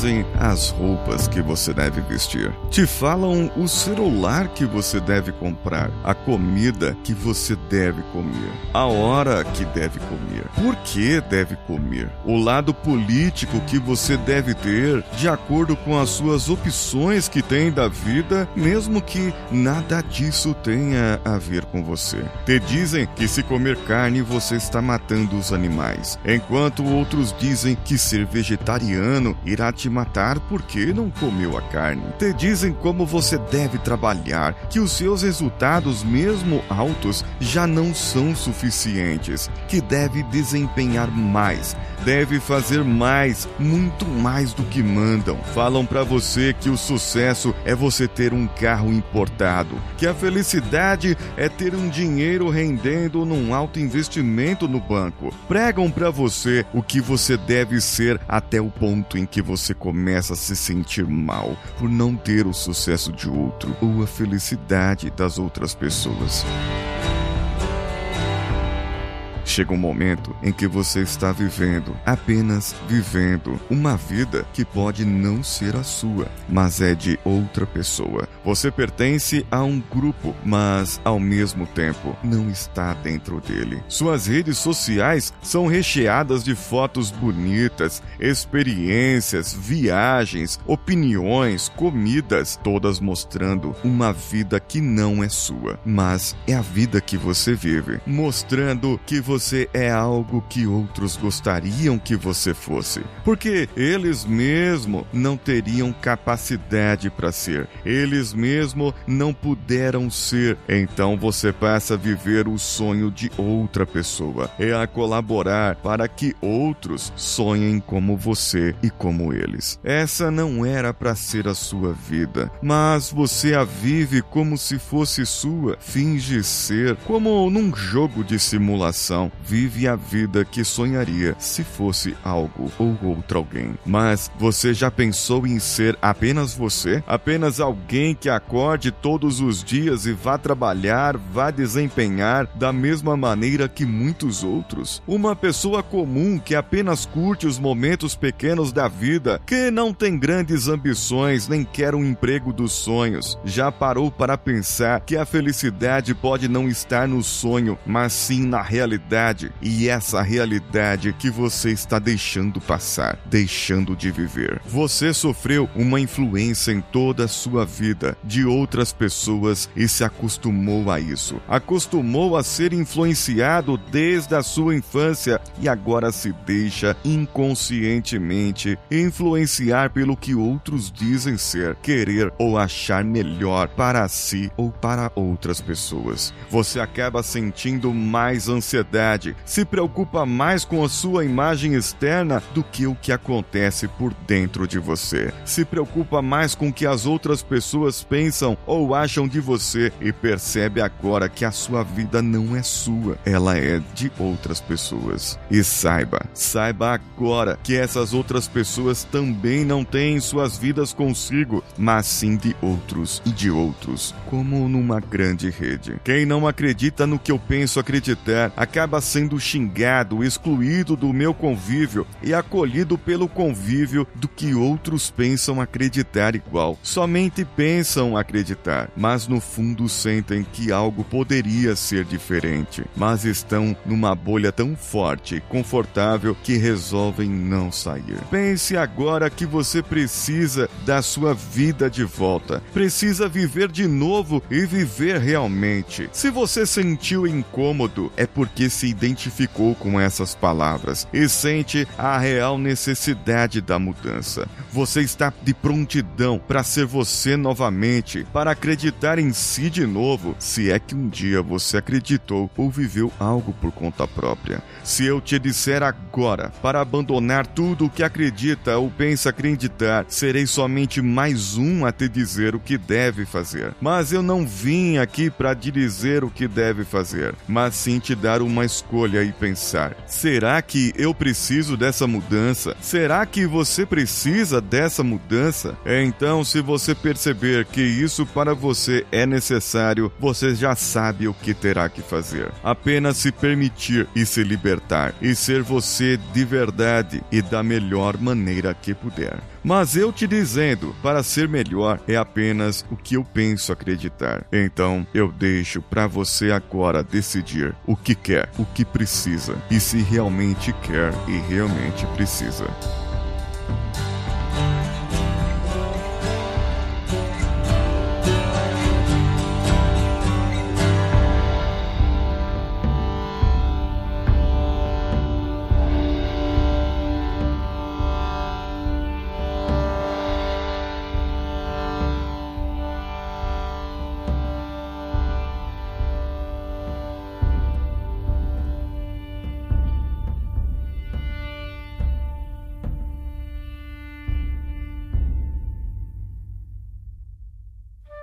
dizem as roupas que você deve vestir. Te falam o celular que você deve comprar, a comida que você deve comer, a hora que deve comer, por que deve comer, o lado político que você deve ter de acordo com as suas opções que tem da vida, mesmo que nada disso tenha a ver com você. Te dizem que se comer carne você está matando os animais, enquanto outros dizem que ser vegetariano irá te matar porque não comeu a carne. Te dizem como você deve trabalhar, que os seus resultados, mesmo altos, já não são suficientes, que deve desempenhar mais, deve fazer mais, muito mais do que mandam. Falam para você que o sucesso é você ter um carro importado, que a felicidade é ter um dinheiro rendendo num alto investimento no banco. Pregam para você o que você deve ser até o ponto em que você começa a se sentir mal por não ter o sucesso de outro ou a felicidade das outras pessoas. Chega um momento em que você está vivendo, apenas vivendo, uma vida que pode não ser a sua, mas é de outra pessoa. Você pertence a um grupo, mas ao mesmo tempo não está dentro dele. Suas redes sociais são recheadas de fotos bonitas, experiências, viagens, opiniões, comidas, todas mostrando uma vida que não é sua, mas é a vida que você vive, mostrando que você você é algo que outros gostariam que você fosse, porque eles mesmo não teriam capacidade para ser, eles mesmo não puderam ser. Então você passa a viver o sonho de outra pessoa, é a colaborar para que outros sonhem como você e como eles. Essa não era para ser a sua vida, mas você a vive como se fosse sua, finge ser, como num jogo de simulação vive a vida que sonharia se fosse algo ou outro alguém. Mas você já pensou em ser apenas você? Apenas alguém que acorde todos os dias e vá trabalhar, vá desempenhar da mesma maneira que muitos outros? Uma pessoa comum que apenas curte os momentos pequenos da vida, que não tem grandes ambições nem quer um emprego dos sonhos. Já parou para pensar que a felicidade pode não estar no sonho, mas sim na realidade? Realidade e essa realidade que você está deixando passar, deixando de viver. Você sofreu uma influência em toda a sua vida de outras pessoas e se acostumou a isso. Acostumou a ser influenciado desde a sua infância e agora se deixa inconscientemente influenciar pelo que outros dizem ser, querer ou achar melhor para si ou para outras pessoas. Você acaba sentindo mais ansiedade se preocupa mais com a sua imagem externa do que o que acontece por dentro de você. Se preocupa mais com o que as outras pessoas pensam ou acham de você e percebe agora que a sua vida não é sua, ela é de outras pessoas. E saiba, saiba agora que essas outras pessoas também não têm suas vidas consigo, mas sim de outros e de outros, como numa grande rede. Quem não acredita no que eu penso acreditar acaba sendo xingado, excluído do meu convívio e acolhido pelo convívio do que outros pensam acreditar igual. Somente pensam acreditar, mas no fundo sentem que algo poderia ser diferente, mas estão numa bolha tão forte e confortável que resolvem não sair. Pense agora que você precisa da sua vida de volta, precisa viver de novo e viver realmente. Se você sentiu incômodo, é porque se identificou com essas palavras e sente a real necessidade da mudança. Você está de prontidão para ser você novamente, para acreditar em si de novo, se é que um dia você acreditou ou viveu algo por conta própria. Se eu te disser agora para abandonar tudo o que acredita ou pensa acreditar, serei somente mais um a te dizer o que deve fazer. Mas eu não vim aqui para te dizer o que deve fazer, mas sim te dar uma escolha e pensar: será que eu preciso dessa mudança? Será que você precisa dessa mudança? Então, se você perceber que isso para você é necessário, você já sabe o que terá que fazer. Apenas se permitir e se libertar e ser você de verdade e da melhor maneira que puder. Mas eu te dizendo, para ser melhor é apenas o que eu penso acreditar. Então, eu deixo para você agora decidir o que quer, o que precisa e se realmente quer e realmente precisa.